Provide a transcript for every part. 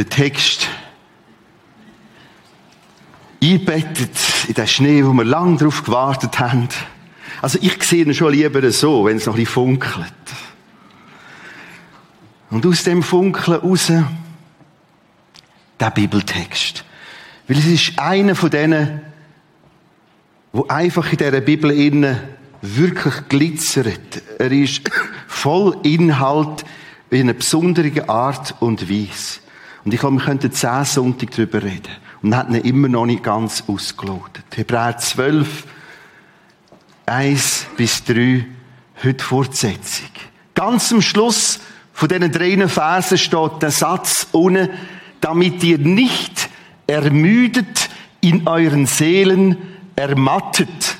den Text einbettet in den Schnee, wo wir lange darauf gewartet haben. Also ich sehe ihn schon lieber so, wenn es noch ein bisschen funkelt. Und aus dem Funkeln raus, der Bibeltext. Weil es ist einer von denen, wo einfach in dieser Bibel innen wirklich glitzert. Er ist voll Inhalt in einer besonderen Art und Weise. Und ich glaube, wir könnten zehn Sonntag darüber reden. Und hat ihn immer noch nicht ganz ausgelotet. Hebräer 12, 1 bis 3, heute Fortsetzung. Ganz am Schluss von diesen drei Versen steht der Satz ohne, damit ihr nicht ermüdet in euren Seelen ermattet.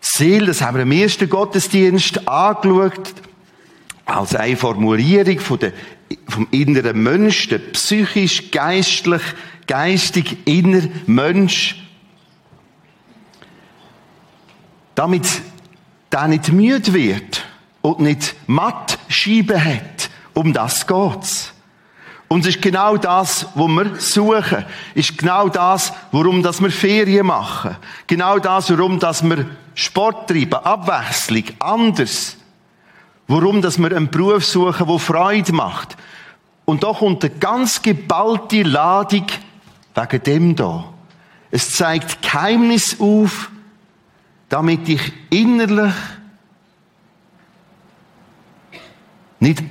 Seele, das haben wir im ersten Gottesdienst angeschaut, als eine Formulierung von der, vom inneren Mensch, der psychisch, geistlich, geistig inner Mensch. Damit der nicht müde wird und nicht matt Scheiben hat. Um das geht's. Und es ist genau das, was wir suchen. Ist genau das, warum dass wir Ferien machen. Genau das, warum dass wir Sport treiben, Abwechslung, anders. Warum dass wir einen Beruf suchen, der Freude macht. Und da kommt eine ganz geballte Ladung wegen dem da. Es zeigt Geheimnis auf, damit ich innerlich nicht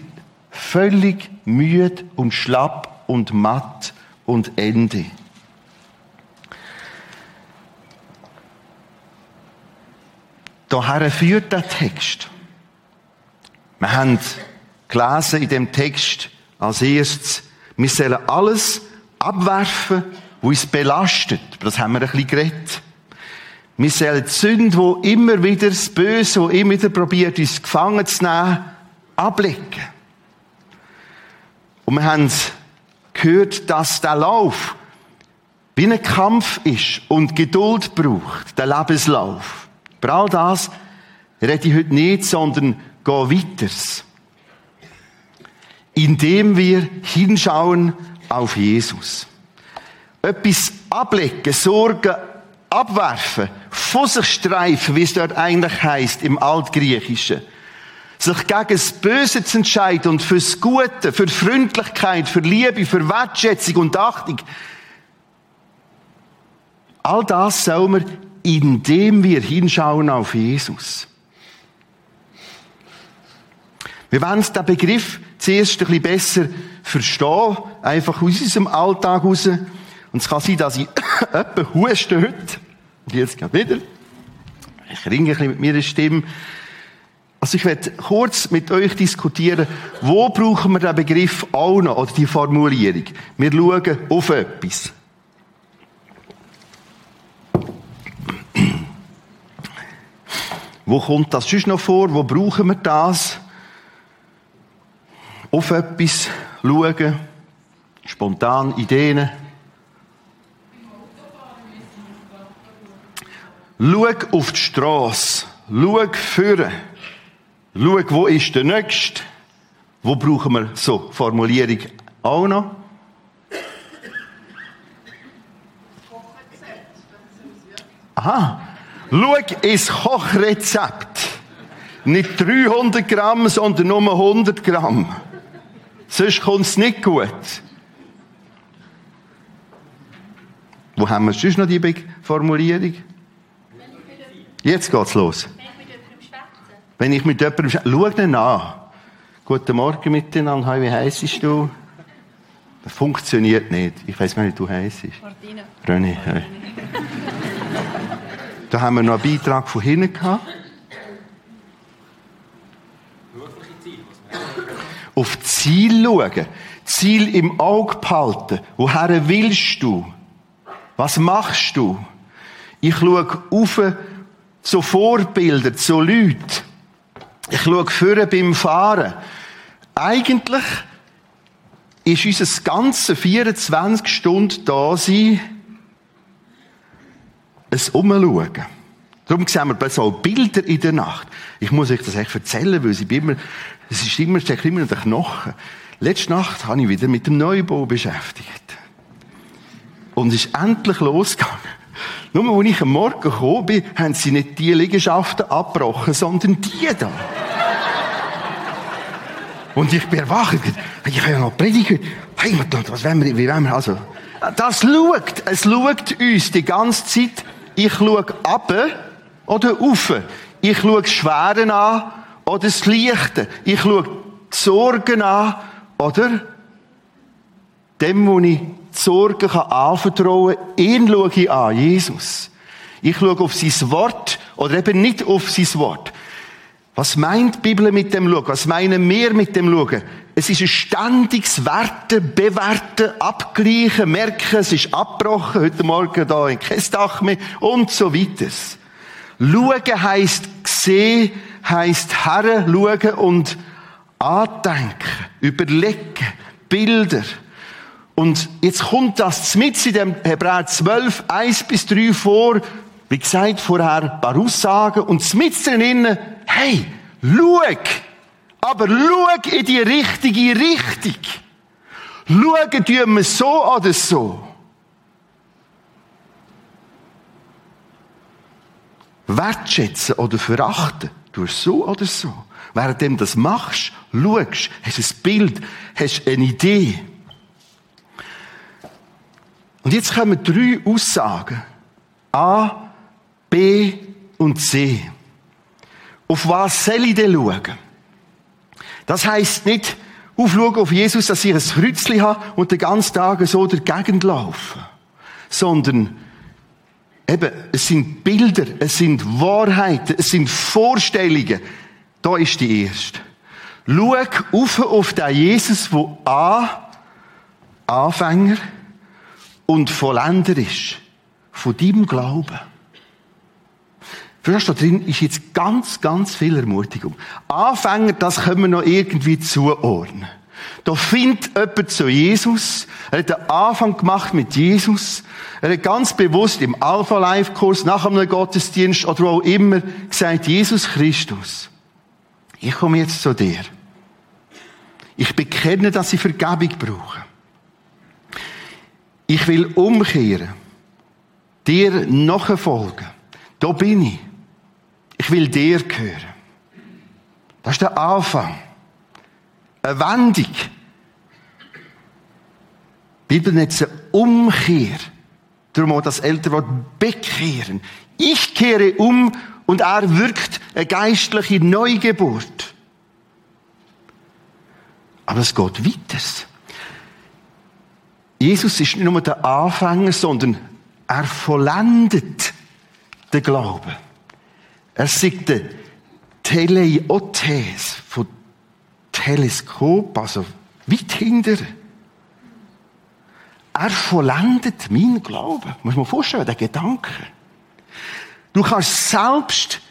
völlig müde und schlapp und matt und Ende. Daher führt der Text. Wir haben gelesen in dem Text als erstes, wir sollen alles abwerfen, was uns belastet. Das haben wir ein bisschen geredet. Wir sollen die Sünde, wo immer wieder das Böse, wo immer wieder probiert, uns gefangen zu nehmen, ablegen. Und wir haben gehört, dass der Lauf wie ein Kampf ist und Geduld braucht, der Lebenslauf. Über all das rede ich heute nicht, sondern gehe weiter. Indem wir hinschauen auf Jesus. Etwas ablegen, Sorgen abwerfen, von sich streifen, wie es dort eigentlich heißt im Altgriechischen sich gegen das Böse zu entscheiden und fürs Gute, für Freundlichkeit, für Liebe, für Wertschätzung und Achtung. All das soll man, indem wir hinschauen auf Jesus. Wir wollen den Begriff zuerst ein bisschen besser verstehen, einfach aus unserem Alltag raus. Und es kann sein, dass ich etwa huste heute. Und jetzt geht wieder. Ich ringe ein bisschen mit meiner Stimme. Also ich werde kurz mit euch diskutieren, wo brauchen wir den Begriff auch noch, oder die Formulierung. Wir schauen auf etwas. Wo kommt das sonst noch vor? Wo brauchen wir das? Auf etwas schauen. Spontan Ideen. Schau auf die Straße. Schau führen. Schau, wo ist der Nächste? Wo brauchen wir so Formulierung auch noch? Aha. Schau ins Kochrezept. Nicht 300 Gramm, sondern nur 100 Gramm. Sonst kommt es nicht gut. Wo haben wir sonst noch die Formulierung? Jetzt geht's los. Wenn ich mit jemandem schau ihn an. Guten Morgen miteinander. Hi, wie heisst du? Das funktioniert nicht. Ich weiß gar nicht, wie du heisst. Martina. René. Da haben wir noch einen Beitrag von hinten gehabt. Auf Ziel schauen. Ziel im Auge behalten. Woher willst du? Was machst du? Ich schaue auf so Vorbilder, so Leute. Ich schaue vorne beim Fahren. Eigentlich ist unser ganze 24 Stunden da sein, ein Umschauen. Darum sehen wir so Bilder in der Nacht. Ich muss euch das echt erzählen, weil sie immer, es ist immer, es immer in den Knochen. Letzte Nacht habe ich wieder mit dem Neubau beschäftigt. Und es ist endlich losgegangen. Nur als ich am Morgen gekommen bin, haben sie nicht die Liegenschaften abgebrochen, sondern die da. Und ich bin erwacht. Ich habe ja noch predigt. Hey, was wollen wir, wie wollen wir, also. Das schaut, es schaut uns die ganze Zeit. Ich schaue ab oder auf. Ich schaue das Schwere an oder das Leichte. Ich schaue die Sorgen an oder dem, wo ich die Sorgen anvertrauen kann, ihn schaue ich an, Jesus. Ich schaue auf sein Wort oder eben nicht auf sein Wort. Was meint die Bibel mit dem Schauen? Was meinen wir mit dem Schauen? Es ist ein ständiges Werten, Bewerten, Abgleichen, merken, es ist abgebrochen, heute Morgen da in kein Dach mehr und so weiter. Schauen heisst sehen, heisst herren, schauen und andenken, überlegen, Bilder. Und jetzt kommt das mit in dem Hebräer 12, 1 bis 3 vor, wie gesagt, vorher paar Aussagen und mit drinnen, hey, schau, aber schau in die richtige Richtung. Schauen tun wir so oder so. Wertschätzen oder verachten, du so oder so. Während du das machst, schaust, hast ein Bild, hast eine Idee. Und jetzt kommen drei Aussagen. A, B und C. Auf was soll ich denn schauen? Das heisst nicht, aufschauen auf Jesus, dass ich ein Kreuzchen habe und den ganzen Tag so der Gegend laufe. Sondern, eben, es sind Bilder, es sind Wahrheiten, es sind Vorstellungen. Da ist die erste. Schau auf, den Jesus, der A, Anfänger und Vollender ist. Von deinem Glauben. Verstehst du, da drin ist jetzt ganz, ganz viel Ermutigung. Anfänger, das können wir noch irgendwie zuordnen. Da findet jemand zu Jesus. Er hat einen Anfang gemacht mit Jesus. Er hat ganz bewusst im Alpha-Life-Kurs, nach einem Gottesdienst oder wo auch immer gesagt, Jesus Christus, ich komme jetzt zu dir. Ich bekenne, dass ich Vergebung brauche. Ich will umkehren. Dir nachfolgen. Da bin ich. Ich will dir gehören. Das ist der Anfang. Eine Wendung. Die Bibel nennt es eine Umkehr. Darum auch das ältere Wort bekehren. Ich kehre um und er wirkt eine geistliche Neugeburt. Aber es geht weiter. Jesus ist nicht nur der Anfänger, sondern er vollendet den Glauben. Er sagt der Teleiotes von Teleskop, also weit hinter. Er vollendet meinen Glauben. Muss man vorstellen, der Gedanke. Du kannst selbst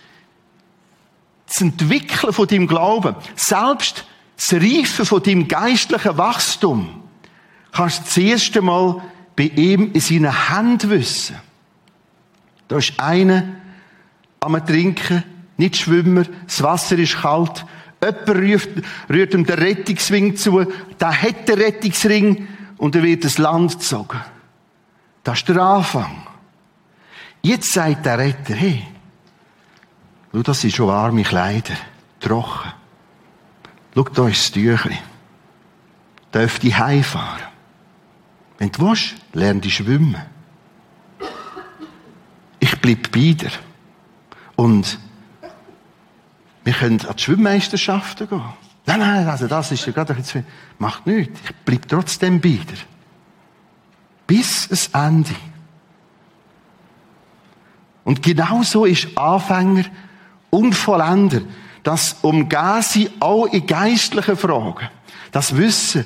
das Entwickeln von deinem Glauben, selbst das Reifen von deinem geistlichen Wachstum, kannst du das erste Mal bei ihm in seinen Händen wissen. Da ist einer, am Trinken, nicht schwimmen, das Wasser ist kalt, jemand rührt, rührt ihm den Rettungsring zu, der hat den Rettungsring und er wird ins Land gezogen. Das ist der Anfang. Jetzt sagt der Retter, hey, schau, das sind schon warme Kleider, trocken. Schau, da ist das Tüchli. Darf ich heimfahren? Wenn du willst, lern dich schwimmen. Ich bleib bei dir. Und wir können an die Schwimmmeisterschaften gehen. Nein, nein, also das ist ja gerade ein bisschen, macht nichts. Ich bleib trotzdem bei dir. Bis es Ende. Und genauso ist Anfänger und Vollender. Das umgehen sie auch in geistlichen Fragen. Das Wissen,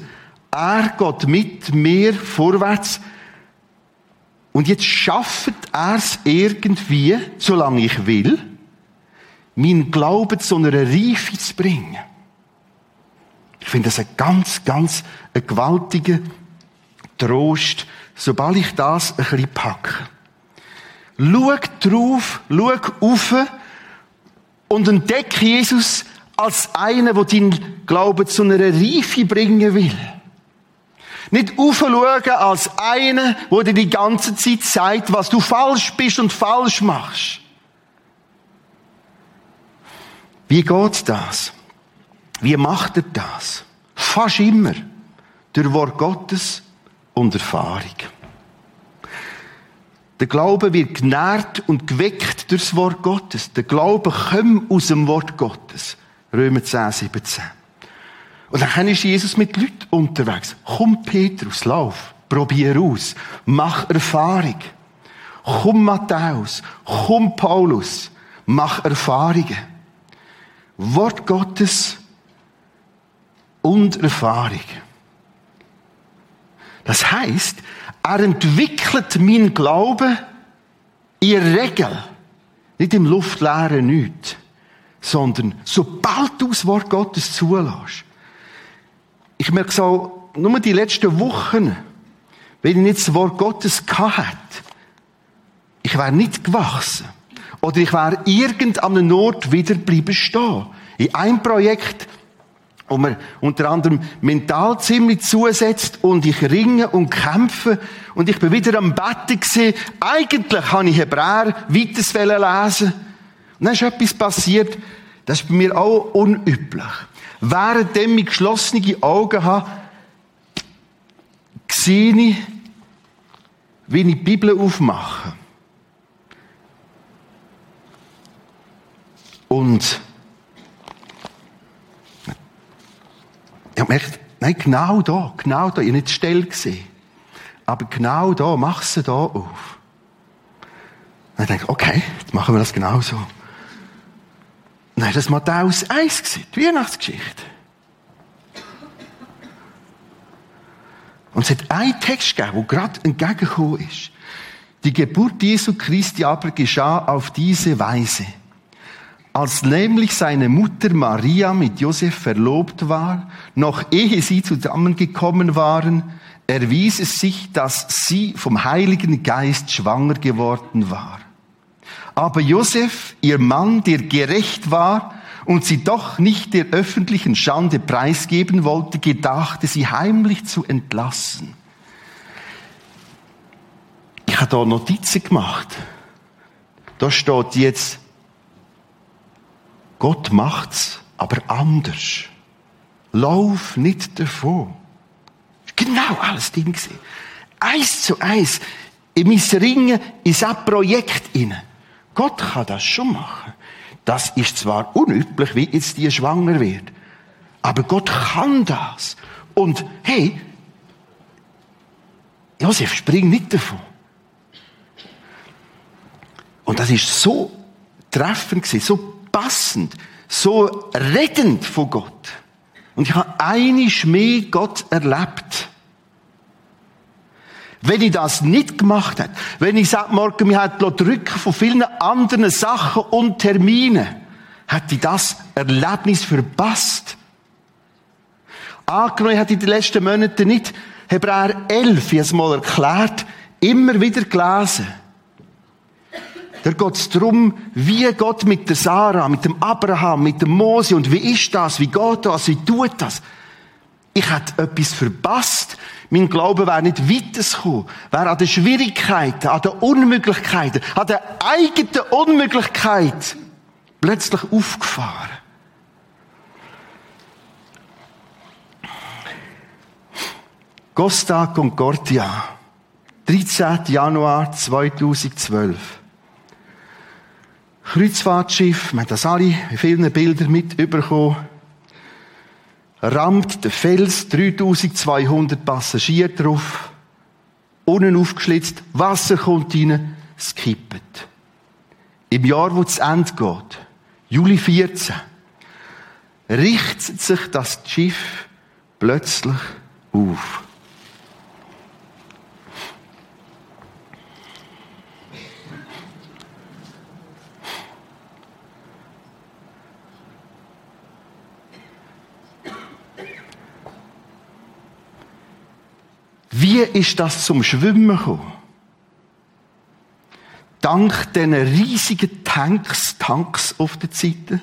er geht mit mir vorwärts. Und jetzt schafft er es irgendwie, solange ich will, meinen Glauben zu einer Reife zu bringen. Ich finde das ein ganz, ganz ein gewaltiger Trost, sobald ich das ein bisschen packe. Schau drauf, schau auf und entdecke Jesus als einer, der deinen Glauben zu einer Reife bringen will. Nicht aufschauen als einer, der dir die ganze Zeit sagt, was du falsch bist und falsch machst. Wie geht das? Wie macht er das? Fast immer durch Wort Gottes und Erfahrung. Der Glaube wird genährt und geweckt durch das Wort Gottes. Der Glaube kommt aus dem Wort Gottes. Römer 10, 17. Und dann ist Jesus mit Leuten unterwegs. Komm, Petrus, lauf. Probier aus. Mach Erfahrung. Komm, Matthäus. Komm, Paulus. Mach Erfahrungen. Wort Gottes und Erfahrung. Das heißt, er entwickelt meinen Glauben in Regel nicht im luftleeren Nichts, sondern sobald du das Wort Gottes zulässt. Ich merke so, nur die letzten Wochen, wenn ich nicht das Wort Gottes gehabt ich wäre nicht gewachsen. Oder ich wäre irgend an einem Ort wieder bleiben stehen. In einem Projekt wo man unter anderem mental ziemlich zusetzt und ich ringe und kämpfe und ich bin wieder am Betten gesehen. Eigentlich habe ich Hebräer weiters lesen. Und dann ist etwas passiert, das ist bei mir auch unüblich. Währenddem ich geschlossene Augen habe, sehe ich, wie ich die Bibel aufmache. Und Ich habe gemerkt, nein, genau da, genau da, ich habe nicht still gesehen. Aber genau da, mach sie da auf. Und ich denke, okay, jetzt machen wir das genau so. War das Matthäus 1 gewesen, die Weihnachtsgeschichte. Und es hat einen Text gegeben, der gerade entgegengekommen ist. Die Geburt Jesu Christi aber geschah auf diese Weise. Als nämlich seine Mutter Maria mit Josef verlobt war, noch ehe sie zusammengekommen waren, erwies es sich, dass sie vom Heiligen Geist schwanger geworden war. Aber Josef, ihr Mann, der gerecht war und sie doch nicht der öffentlichen Schande preisgeben wollte, gedachte sie heimlich zu entlassen. Ich habe da Notizen gemacht. Da steht jetzt, Gott macht's, aber anders. Lauf nicht davon. Genau alles Ding gesehen. Eins zu eins. In mein Ringen in so Projekt inne. Gott kann das schon machen. Das ist zwar unüblich, wie jetzt die schwanger wird. Aber Gott kann das. Und hey, Josef, spring nicht davon. Und das ist so treffend gewesen, so passend, so rettend von Gott. Und ich habe einisch mehr Gott erlebt. Wenn ich das nicht gemacht hätte, wenn ich seit morgen mich hätte drücken von vielen anderen Sachen und Terminen, hätte ich das Erlebnis verpasst. Angenommen, ich hätte in den letzten Monaten nicht Hebräer 11, ich es mal erklärt, immer wieder gelesen. Da geht es darum, wie Gott mit der Sarah, mit dem Abraham, mit dem Mose und wie ist das, wie geht das, wie tut das. Ich hätte etwas verpasst. Mein Glaube wäre nicht weitergekommen, wäre an den Schwierigkeiten, an den Unmöglichkeiten, an der eigenen Unmöglichkeit plötzlich aufgefahren. Costa Concordia, 13. Januar 2012. Kreuzfahrtschiff, wir haben das alle in vielen Bildern mitbekommen, rammt der Fels, 3200 Passagiere drauf, unten aufgeschlitzt, Wasser kommt rein, es kippt. Im Jahr, wo es Ende geht, Juli 14, richtet sich das Schiff plötzlich auf. Wie ist das zum Schwimmen gekommen? Dank diesen riesigen Tanks, Tanks auf der Seite.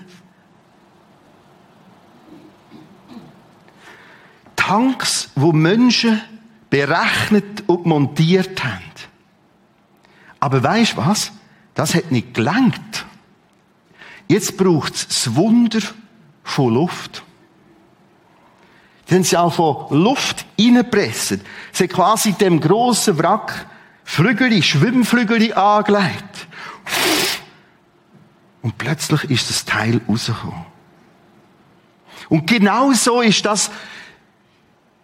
Tanks, wo Menschen berechnet und montiert haben. Aber weißt du was? Das hat nicht gelangt. Jetzt braucht es das Wunder von Luft. Dann haben sie auch von Luft reingepresst. Sie haben quasi dem grossen Wrack Flügel, Schwimmflügel angelegt. Und plötzlich ist das Teil rausgekommen. Und genau so ist das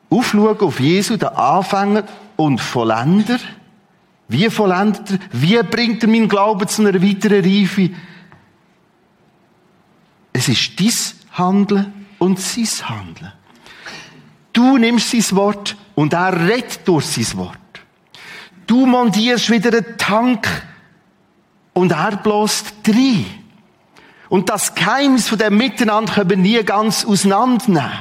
Aufschauen auf Jesu, der Anfänger und Vollender. Wie vollendet er? Wie bringt er meinen Glauben zu einer weiteren Reife? Es ist dein Handeln und sein Handeln. Du nimmst sein Wort und er redet durch sein Wort. Du montierst wieder einen Tank und er bläst rein. Und das Geheimnis von dem Miteinander können wir nie ganz auseinandernehmen.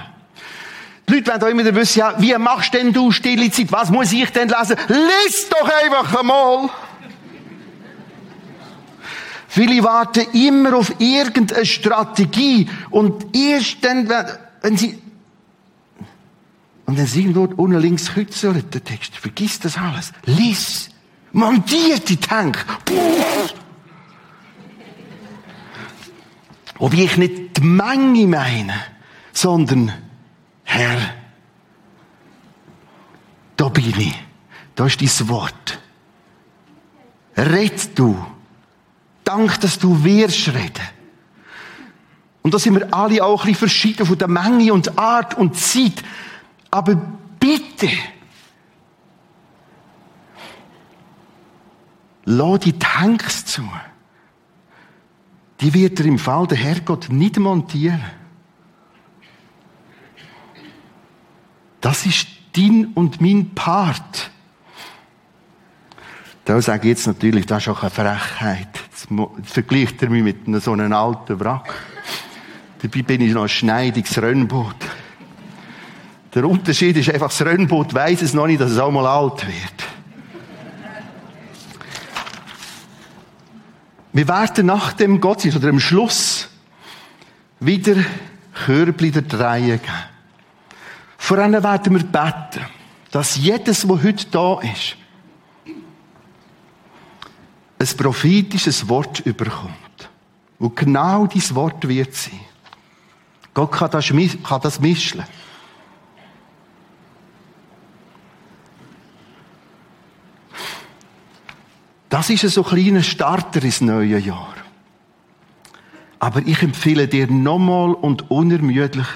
Die Leute wollen immer wissen, ja, wie machst denn du stille Zeit? Was muss ich denn lesen? Lies doch einfach einmal! Viele warten immer auf irgendeine Strategie und erst dann, wenn sie und dann sehen dort unten links Kützel, der Text. Vergiss das alles. Lies. Montiert die Tank. Ob ich nicht die Menge meine, sondern Herr, da bin ich. Da ist dein Wort. Red du. Dank, dass du wirst reden. Und da sind wir alle auch ein bisschen verschieden von der Menge und Art und Zeit. Aber bitte, lass die Tanks zu. Die wird er im Fall der Herrgott nicht montieren. Das ist dein und mein Part. Da sage ich jetzt natürlich, das ist auch eine Frechheit. Jetzt vergleicht er mich mit so einem alten Wrack. Dabei bin ich noch ein schneidiges Rennboot. Der Unterschied ist einfach, das Rennboot weiss es noch nicht, dass es auch mal alt wird. Wir werden nach dem Gottesdienst oder am Schluss wieder Körbli der Reihe geben. Vor allem werden wir beten, dass jedes, was heute da ist, ein prophetisches Wort überkommt. Und genau dieses Wort wird sein. Gott kann das, kann das mischen. Das ist so ein kleiner Starter ins neue Jahr. Aber ich empfehle dir nochmal und unermüdlich,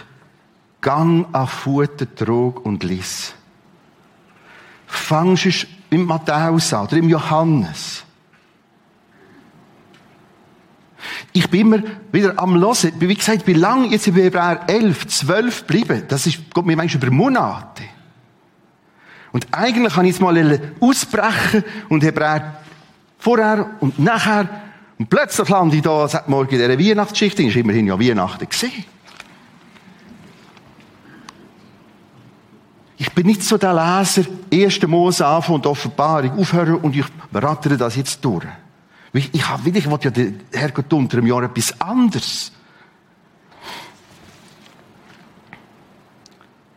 gang auf Futter, trog und lies. Fangst es im Matthäus an oder im Johannes. Ich bin immer wieder am Hören. Wie gesagt, ich bin lang jetzt in Hebräer 11, 12 geblieben. Das ist, Gott mir manchmal über Monate. Und eigentlich kann ich jetzt mal ausbrechen und Hebräer vorher und nachher. Und plötzlich lande ich da, sagt morgen in dieser Weihnachtsschicht, ist immerhin ja Weihnachten gesehen. Ich bin nicht so der Leser, erste Mose anfangen und Offenbarung aufhören und ich rattere das jetzt durch. Ich, ich, ich wollte ja der Herrgott unter einem Jahr etwas anderes.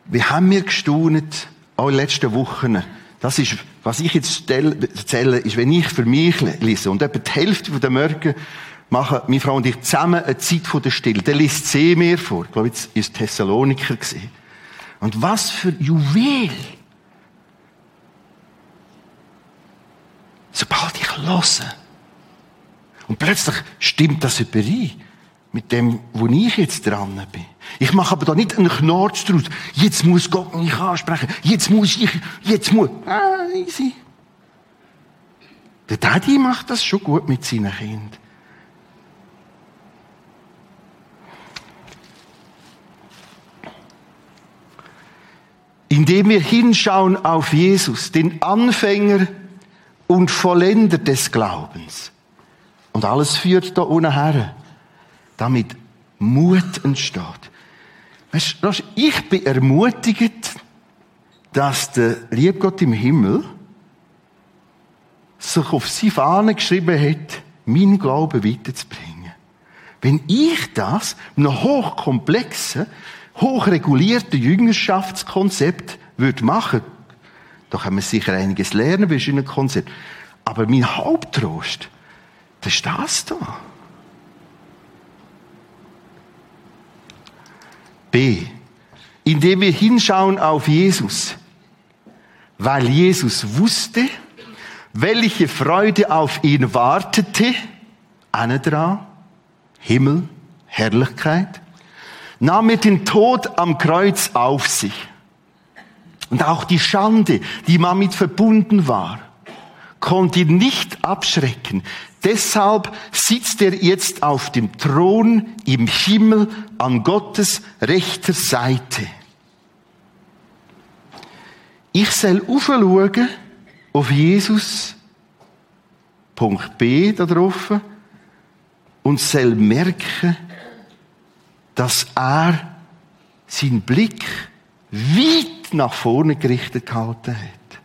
Wie haben wir gestaunt, auch in den letzten Wochen, das ist, was ich jetzt erzähle, ist, wenn ich für mich lese und etwa die Hälfte der Morgen machen meine Frau und ich zusammen eine Zeit von der Stille. Der liest sie mir vor. Ich glaube, jetzt ist Thessaloniker gesehen. Und was für Juwel! Sobald ich höre. Und plötzlich stimmt das überein mit dem, wo ich jetzt dran bin. Ich mache aber da nicht einen Knorz draus. Jetzt muss Gott mich ansprechen. Jetzt muss ich, jetzt muss, ah, easy. Der Daddy macht das schon gut mit seinen Kindern. Indem wir hinschauen auf Jesus, den Anfänger und Vollender des Glaubens. Und alles führt da unten her damit Mut entsteht. Weißt du, ich bin ermutigt, dass der liebe Gott im Himmel sich auf sie Fahne geschrieben hat, meinen Glauben weiterzubringen. Wenn ich das, einem hochkomplexen, hochregulierte Jüngerschaftskonzept würde machen, da kann man sicher einiges lernen bei einem Konzept. Aber mein Haupttrost, das ist das da. B. Indem wir hinschauen auf Jesus. Weil Jesus wusste, welche Freude auf ihn wartete, eine dran, Himmel, Herrlichkeit, nahm er den Tod am Kreuz auf sich. Und auch die Schande, die damit verbunden war, konnte ihn nicht abschrecken. Deshalb sitzt er jetzt auf dem Thron im Himmel an Gottes rechter Seite. Ich soll aufschauen auf Jesus, Punkt B da drauf, und soll merken, dass er seinen Blick weit nach vorne gerichtet gehalten hat.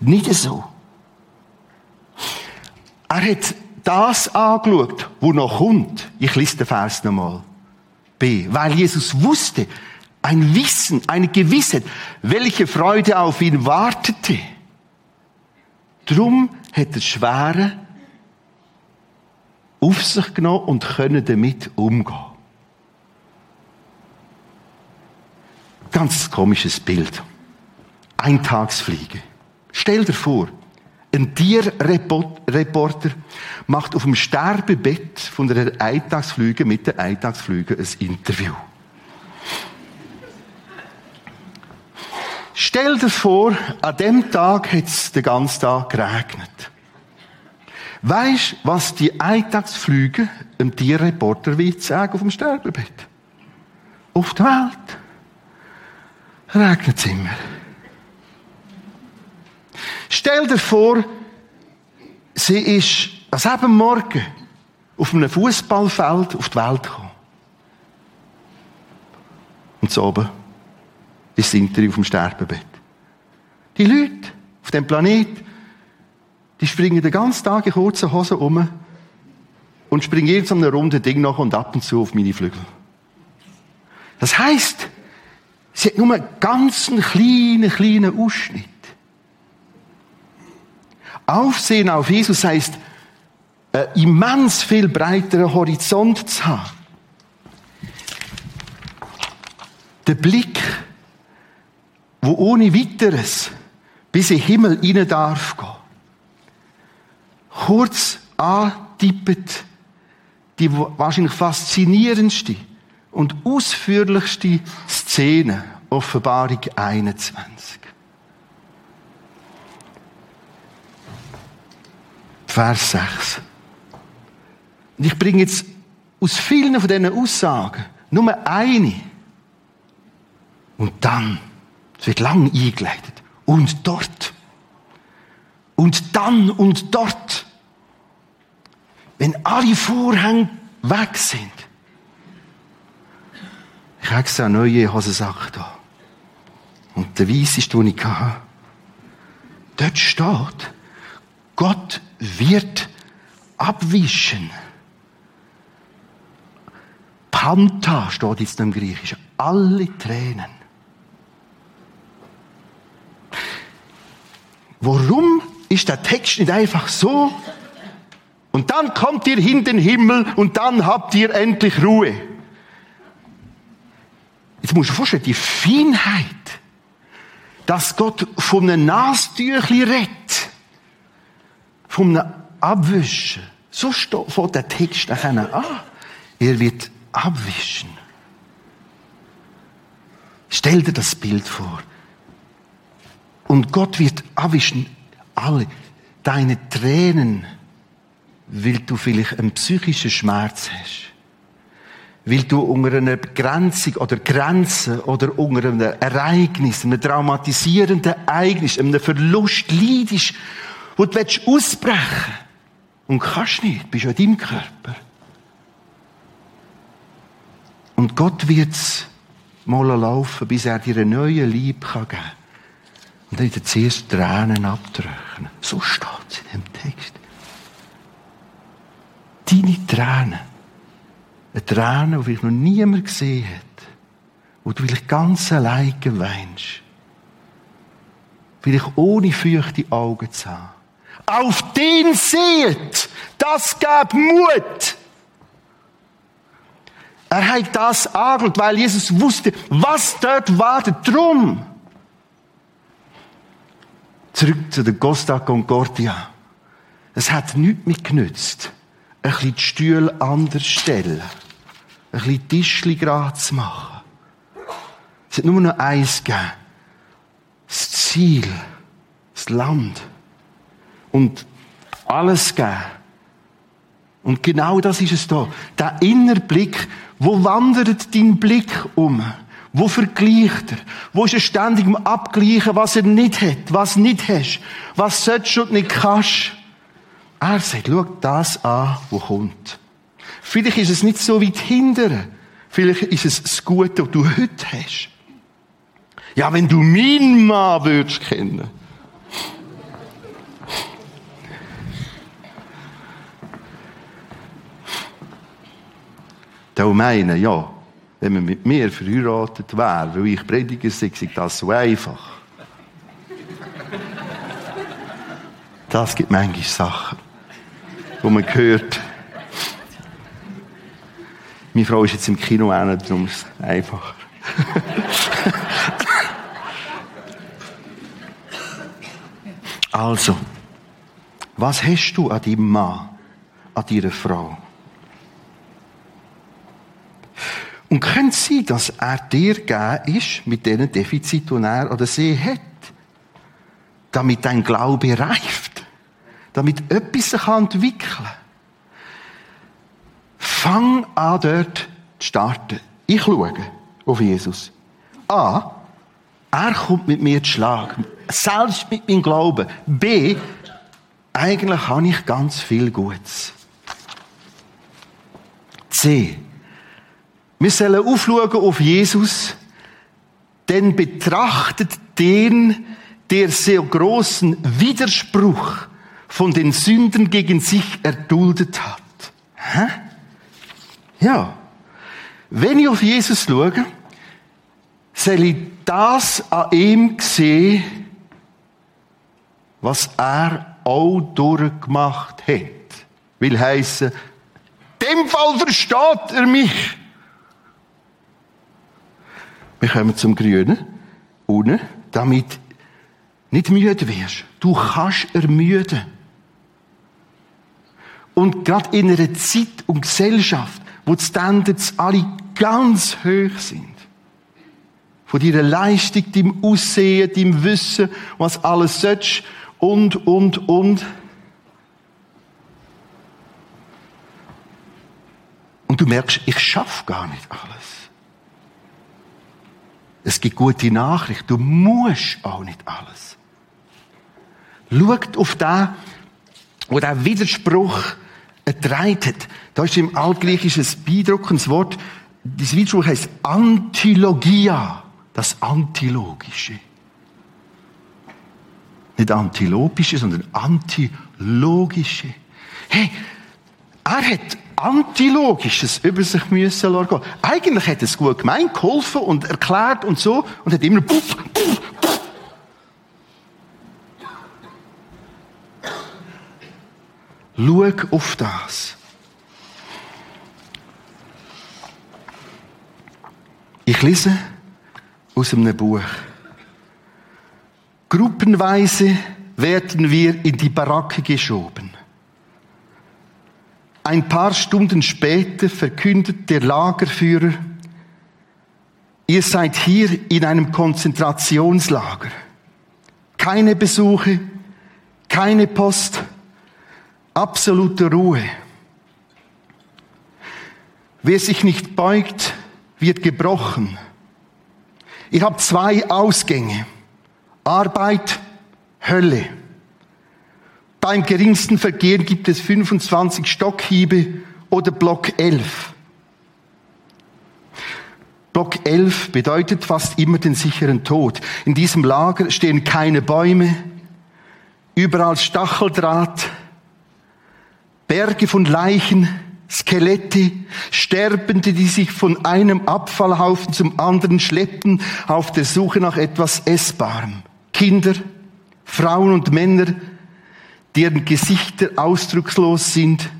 Nicht so. Er hat das angeschaut, wo noch kommt. Ich lese den Vers nochmal. B. Weil Jesus wusste, ein Wissen, eine Gewissheit, welche Freude auf ihn wartete. Drum hat er Schwere auf sich genommen und können damit umgehen. Ganz komisches Bild. Eintagsfliege. Stell dir vor, ein Tierreporter macht auf dem Sterbebett von einer Eintagsflüge mit der Eintagsflüge ein Interview. Stell dir vor, an dem Tag hat es den ganzen Tag geregnet. Weisst, was die Eintagsflüge einem Tierreporter will sagen auf dem Sterbebett? Auf der Welt regnet es immer. Stell dir vor, sie ist an sieben Morgen auf einem Fußballfeld auf die Welt gekommen. Und so oben ist Interview auf dem Sterbebett. Die Leute auf dem Planet, die springen den ganzen Tag in kurzen Hosen um und springen jeden so einem runden Ding nach und ab und zu auf meine Flügel. Das heißt, sie hat nur einen ganz kleinen, kleinen Ausschnitt. Aufsehen auf Jesus heißt, einen immens viel breiteren Horizont zu haben. Der Blick, wo ohne weiteres bis in den Himmel rein darf gehen. Kurz antippet die wahrscheinlich faszinierendste und ausführlichste Szene, Offenbarung 21. Vers 6. Und ich bringe jetzt aus vielen von diesen Aussagen nur eine. Und dann, es wird lang eingeleitet, und dort. Und dann und dort. Wenn alle Vorhänge weg sind. Ich habe eine neue Hosensack da. Und der weisseste, den ich hatte, dort steht, Gott wird abwischen. Panta steht jetzt im Griechischen. Alle Tränen. Warum ist der Text nicht einfach so? Und dann kommt ihr in den Himmel und dann habt ihr endlich Ruhe. Jetzt musst du dir vorstellen, die Feinheit, dass Gott von einem Nastüchli redet vom Abwischen. So fängt der Text an. Er wird abwischen. Stell dir das Bild vor. Und Gott wird abwischen alle deine Tränen, weil du vielleicht einen psychischen Schmerz hast. Weil du unter einer Begrenzung oder Grenze oder unter einem Ereignis, einem traumatisierenden Ereignis, einem Verlust leidest wo du ausbrechen willst. Und kannst nicht, bist ja in deinem Körper. Und Gott wird es mal laufen, bis er dir einen neuen Lieb geben kann. Und dann zuerst Tränen abtrocknen. So steht es in dem Text. Deine Tränen Eine Träne, die vielleicht noch niemand gesehen hat. Wo du vielleicht ganz allein weinst. Vielleicht ohne feuchte Augen zu haben. Auf den seht! Das gab Mut! Er hat das angeschaut, weil Jesus wusste, was dort wartet. Drum. Zurück zu der Costa Concordia. Es hat nichts mehr genützt, ein bisschen die Stühle anders stellen, ein bisschen Tischli gerade zu machen. Es hat nur noch eins gegeben. Das Ziel, das Land. Und alles gegeben. Und genau das ist es da. Der innere Blick, wo wandert dein Blick um? Wo vergleicht er? Wo ist er ständig am Abgleichen, was er nicht hat, was nicht hast, was sollst und nicht kannst? Er sagt, schau das an, wo kommt. Vielleicht ist es nicht so weit hindern. Vielleicht ist es das Gute, was du heute hast. Ja, wenn du meinen Mann würdest kennen. Da meinen, ja, wenn man mit mir verheiratet wäre, weil ich Prediger sei, sei das so einfach. Das gibt manchmal Sachen, wo man hört. Meine Frau ist jetzt im Kino auch nicht, darum ist es einfacher. also, was hast du an deinem Mann, an deiner Frau? Und könnte es sein, dass er dir gegeben ist mit diesen Defiziten, die er oder sie hat, damit dein Glaube reift, damit etwas sich entwickeln kann. Fang an, dort zu starten. Ich schaue auf Jesus. A. Er kommt mit mir zu Schlag. Selbst mit meinem Glauben. B. Eigentlich habe ich ganz viel Gutes. C. Wir sollen aufschauen auf Jesus, denn betrachtet den, der sehr großen Widerspruch von den Sünden gegen sich erduldet hat. Hä? Ja. Wenn ich auf Jesus schaue, soll ich das an ihm sehen, was er auch durchgemacht hat. Will heißen, dem Fall versteht er mich. Wir kommen zum Grünen. Unten, damit nicht müde wirst. Du kannst ermüden. Und gerade in einer Zeit und Gesellschaft, wo die Standards alle ganz hoch sind, von deiner Leistung, deinem Aussehen, deinem Wissen, was alles sollst, und, und, und. Und du merkst, ich schaffe gar nicht alles. Es gibt gute Nachricht. Du musst auch nicht alles. Schaut auf den, wo der Widerspruch ertreibt hat. Da ist im Altgriechischen ein beeindruckendes Wort. Dieses Widerspruch heißt Antilogia. Das Antilogische. Nicht Antilopische, sondern Antilogische. Hey, er hat Antilogisches über sich müssen lassen. Eigentlich hat es gut gemeint, geholfen und erklärt und so und hat immer puff, puff, puff. Schau auf das. Ich lese aus einem Buch. Gruppenweise werden wir in die Baracke geschoben. Ein paar Stunden später verkündet der Lagerführer, ihr seid hier in einem Konzentrationslager. Keine Besuche, keine Post, absolute Ruhe. Wer sich nicht beugt, wird gebrochen. Ihr habt zwei Ausgänge. Arbeit, Hölle. Beim geringsten Vergehen gibt es 25 Stockhiebe oder Block 11. Block 11 bedeutet fast immer den sicheren Tod. In diesem Lager stehen keine Bäume, überall Stacheldraht, Berge von Leichen, Skelette, Sterbende, die sich von einem Abfallhaufen zum anderen schleppen, auf der Suche nach etwas Essbarem. Kinder, Frauen und Männer, deren Gesichter ausdruckslos sind,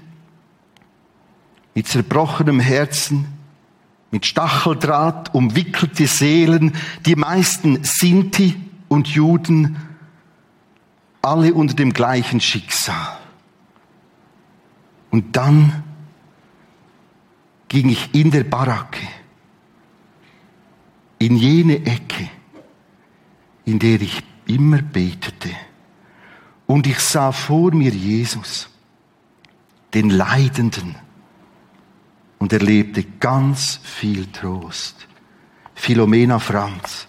mit zerbrochenem Herzen, mit Stacheldraht umwickelte Seelen, die meisten Sinti und Juden, alle unter dem gleichen Schicksal. Und dann ging ich in der Baracke, in jene Ecke, in der ich immer betete. Und ich sah vor mir Jesus, den Leidenden, und erlebte ganz viel Trost. Philomena Franz.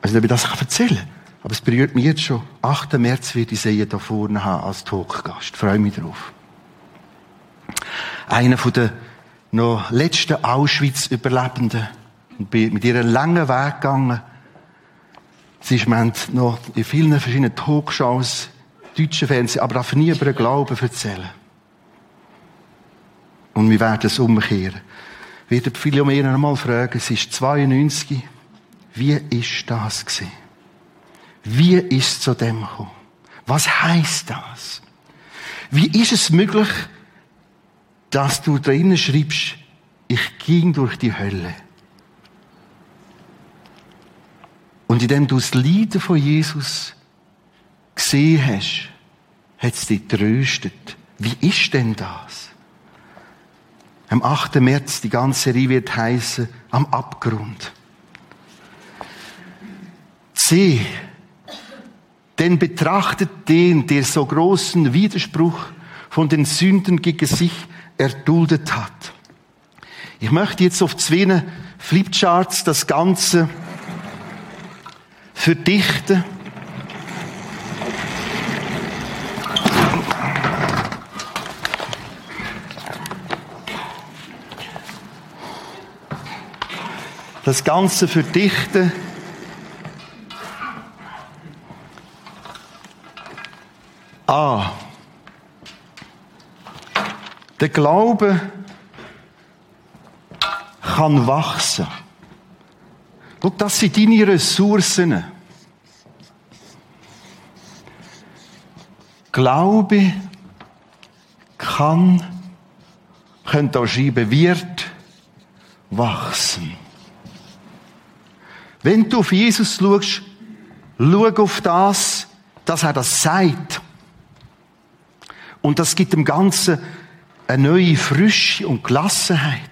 Also, ob ich das erzählen kann. Aber es berührt mich jetzt schon. 8. März wird ich sie hier vorne haben als Talkgast. Freue mich drauf. Einer von den noch letzten Auschwitz-Überlebenden. Und bin mit ihr einen langen Weg gegangen. Sie ist, noch in vielen verschiedenen Talkshows deutschen Fernsehen, aber darf nie über den Glauben erzählen. Und wir werden es umkehren. Wird Philomena einmal fragen, sie ist 92, wie ist das gewesen? Wie ist es zu dem gekommen? Was heißt das? Wie ist es möglich, dass du drinnen schreibst, ich ging durch die Hölle? Und indem du das Leiden von Jesus gesehen hast, hat es dich tröstet. Wie ist denn das? Am 8. März, die ganze Serie wird heißen, am Abgrund. C. Denn betrachtet den, der so großen Widerspruch von den Sünden gegen sich erduldet hat. Ich möchte jetzt auf zwei Flipcharts das Ganze verdichten. das Ganze verdichten. A. Der Glaube kann wachsen. Schau, das sind deine Ressourcen. Glaube kann, könnt auch schreiben, wird wachsen. Wenn du auf Jesus schaust, schau auf das, dass er das sagt. Und das gibt dem Ganzen eine neue Frische und Gelassenheit.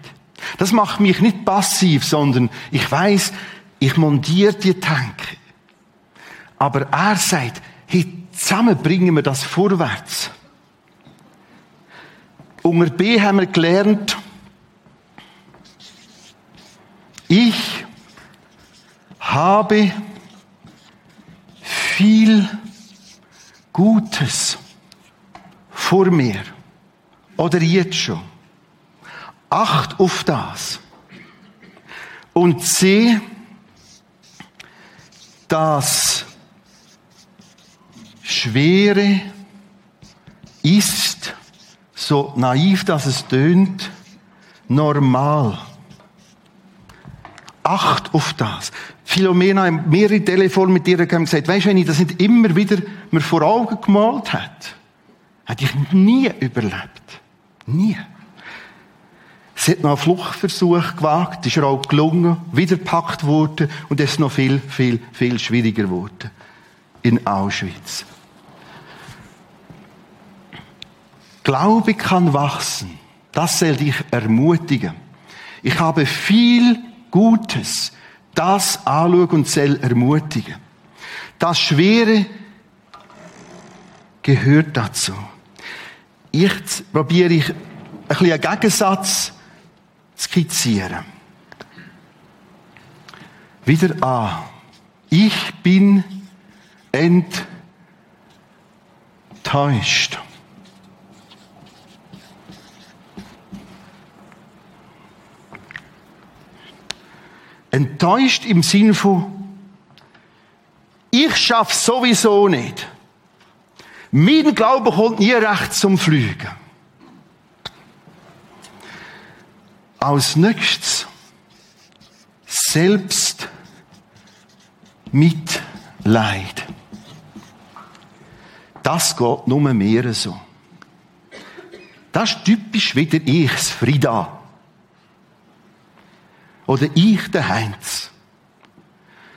Das macht mich nicht passiv, sondern ich weiß, ich montiere die Tanke. Aber er sagt, hey, zusammen bringen wir das vorwärts. Unter B haben wir gelernt, ich habe viel Gutes vor mir. Oder jetzt schon. Acht auf das. Und sehe, dass Schwere ist, so naiv dass es tönt, normal. Acht auf das. Philomena mehrere Telefone mit ihr gesagt, weisst du, das nicht immer wieder mir vor Augen gemalt hätte, hätte ich nie überlebt. Nie. Sie hat noch einen Fluchtversuch gewagt, ist ihr auch gelungen, wieder gepackt worden und es ist noch viel, viel, viel schwieriger geworden. In Auschwitz. Glaube kann wachsen. Das soll dich ermutigen. Ich habe viel Gutes das anschauen und soll ermutigen. Das Schwere gehört dazu. Jetzt probiere ich ein bisschen einen Gegensatz skizzieren. Wieder an. Ich bin enttäuscht. Enttäuscht im Sinn von, ich schaff's sowieso nicht. Mein Glaube kommt nie recht zum Fliegen. Als nächstes selbst Mitleid. Das geht nur mehr so. Das ist typisch wieder ich, das Frida. Oder ich, der Heinz.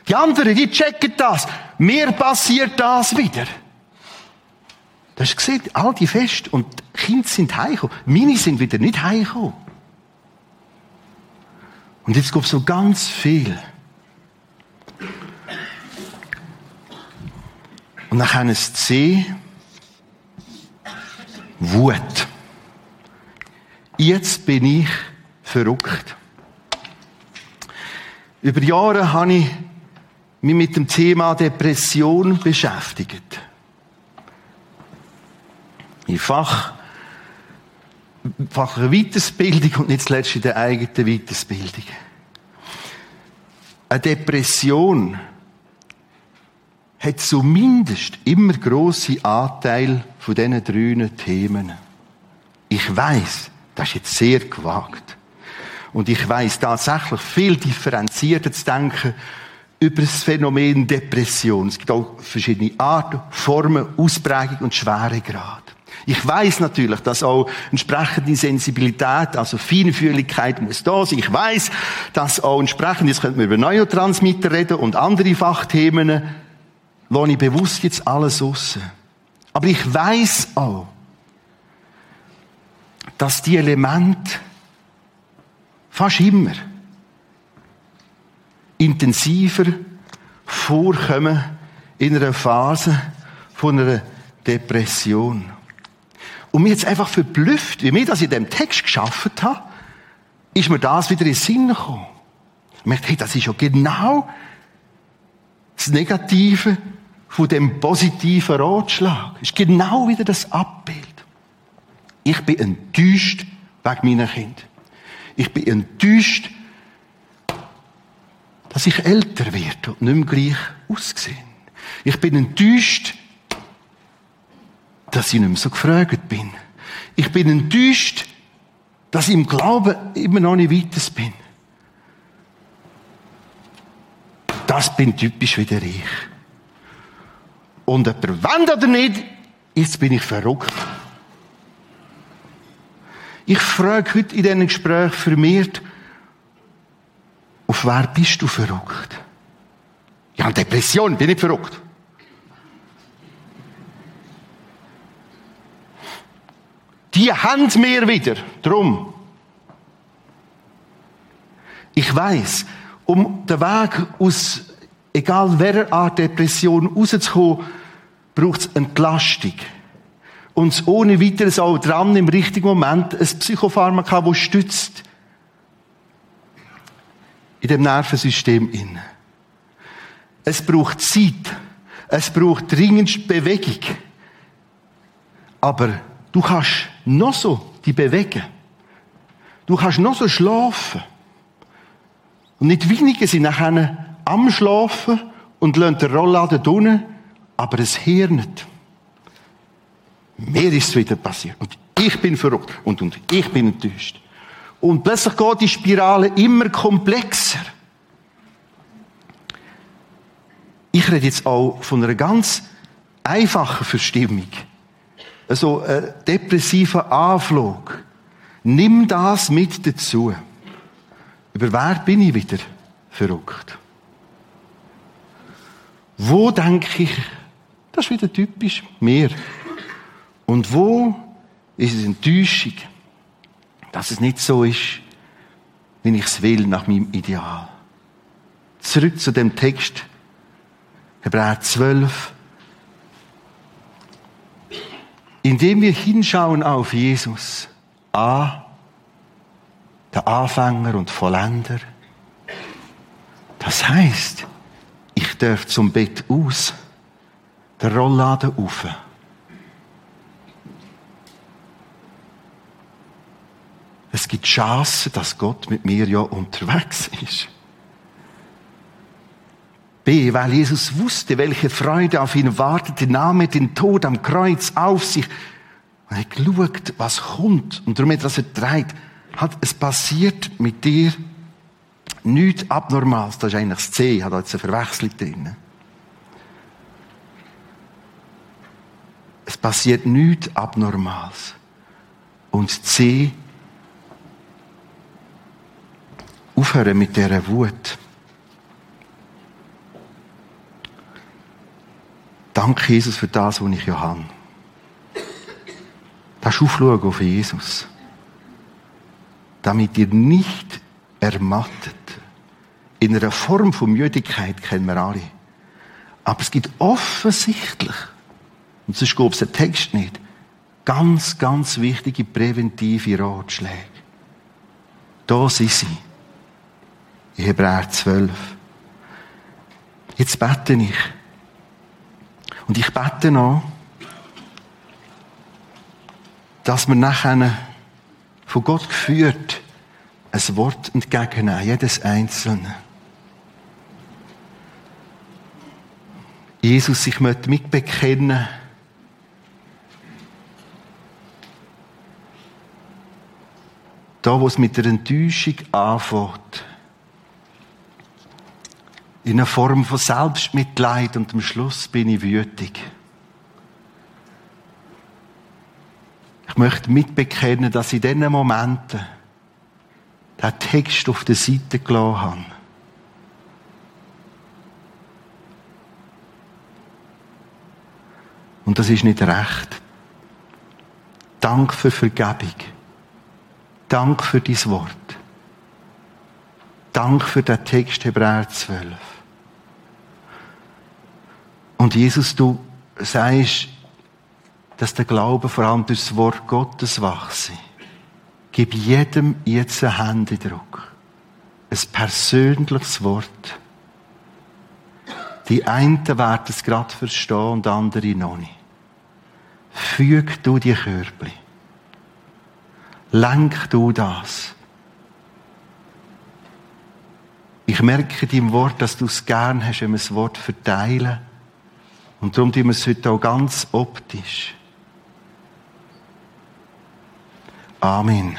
Die anderen, die checken das. Mir passiert das wieder. Das hast du gesehen, all die Fest und die Kinder sind heimgekommen. Meine sind wieder nicht heimgekommen. Und jetzt kommt so ganz viel. Und dann kann es C. Wut. Jetzt bin ich verrückt. Über Jahre habe ich mich mit dem Thema Depression beschäftigt. In Fach, Fach Weitersbildung und nicht zuletzt in der eigenen Weitersbildung. Eine Depression hat zumindest immer grosse Anteil von diesen drei Themen. Ich weiß, das ist jetzt sehr gewagt. Und ich weiß tatsächlich viel differenzierter zu denken über das Phänomen Depression. Es gibt auch verschiedene Arten, Formen, Ausprägung und Schweregrad. Ich weiß natürlich, dass auch entsprechende Sensibilität, also Feinfühligkeit muss da sein. Ich weiß, dass auch entsprechend, jetzt könnten wir über Neurotransmitter reden und andere Fachthemen, lasse ich bewusst jetzt alles raus. Aber ich weiß auch, dass die Elemente fast immer intensiver vorkommen in einer Phase von einer Depression. Und mir jetzt einfach verblüfft, wie mir das in dem Text geschaffen habe, ist mir das wieder in den Sinn gekommen. Ich merkte, hey, das ist ja genau das Negative von dem positiven Ratschlag. Ist genau wieder das Abbild. Ich bin enttäuscht wegen meiner Kinder. Ich bin enttäuscht, dass ich älter werde und nicht mehr gleich aussehe. Ich bin enttäuscht, dass ich nicht mehr so gefragt bin. Ich bin enttäuscht, dass ich im Glauben immer noch nicht weiter bin. Das bin typisch wieder ich. Und jemand wendet oder nicht, jetzt bin ich verrückt. Ich frage heute in diesen Gesprächen vermehrt, auf wer bist du verrückt? Ja, Depression, bin ich verrückt. Die haben mir wieder. Drum. Ich weiß, um den Weg aus egal welcher Art Depression rauszukommen, braucht es Entlastung uns ohne weiteres auch dran im richtigen Moment ein Psychopharmaka, das stützt in dem Nervensystem in. Es braucht Zeit. Es braucht dringend Bewegung. Aber du kannst noch so die bewegen. Du kannst noch so schlafen. Und nicht wenige sind nachher am Schlafen und lassen den Rollladen unten, aber es Hirn nicht. Mir ist es wieder passiert. Und ich bin verrückt. Und, und ich bin enttäuscht. Und plötzlich geht die Spirale immer komplexer. Ich rede jetzt auch von einer ganz einfachen Verstimmung. Also, ein depressiver Anflug. Nimm das mit dazu. Über wer bin ich wieder verrückt? Wo denke ich, das ist wieder typisch mir. Und wo ist es Enttäuschung, dass es nicht so ist, wie ich es will, nach meinem Ideal? Zurück zu dem Text, Hebräer 12. Indem wir hinschauen auf Jesus, A, der Anfänger und Vollender. Das heißt, ich darf zum Bett aus, der Rollladen auf Es gibt Chancen, dass Gott mit mir ja unterwegs ist. B, weil Jesus wusste, welche Freude auf ihn wartete, nahm er den Tod am Kreuz auf sich er hat geschaut, was kommt. Und darum hat er erträgt. Hat es passiert mit dir nichts Abnormales. Das ist eigentlich das C, hat jetzt eine Verwechslung drin. Es passiert nichts Abnormales. Und C, aufhören mit dieser Wut. Danke, Jesus, für das, was ich ja habe. Das ist Aufschauen auf Jesus. Damit ihr nicht ermattet. In einer Form von Müdigkeit kennen wir alle. Aber es gibt offensichtlich, und sonst gibt es den Text nicht, ganz, ganz wichtige präventive Ratschläge. Da sind sie. In Hebräer 12. Jetzt bete ich. Und ich bete noch, dass wir nachher von Gott geführt ein Wort entgegennehmen, jedes Einzelne. Jesus, ich möchte mitbekennen, da, wo es mit der Enttäuschung anfängt, in einer Form von Selbstmitleid und am Schluss bin ich wütig. Ich möchte mitbekennen, dass in diesen Momenten den Text auf der Seite gelassen habe. Und das ist nicht recht. Dank für Vergebung. Dank für dein Wort. Dank für den Text Hebräer 12. Und Jesus, du sagst, dass der Glaube vor allem durch das Wort Gottes wachse. Gib jedem jetzt einen Händedruck. Ein persönliches Wort. Die einen werden es gerade verstehen und andere noch nicht. Füg du die Körbli. Lenk du das. Ich merke in deinem Wort, dass du es gern hast, wenn wir das Wort verteilen. Und darum tun wir es heute auch ganz optisch. Amen.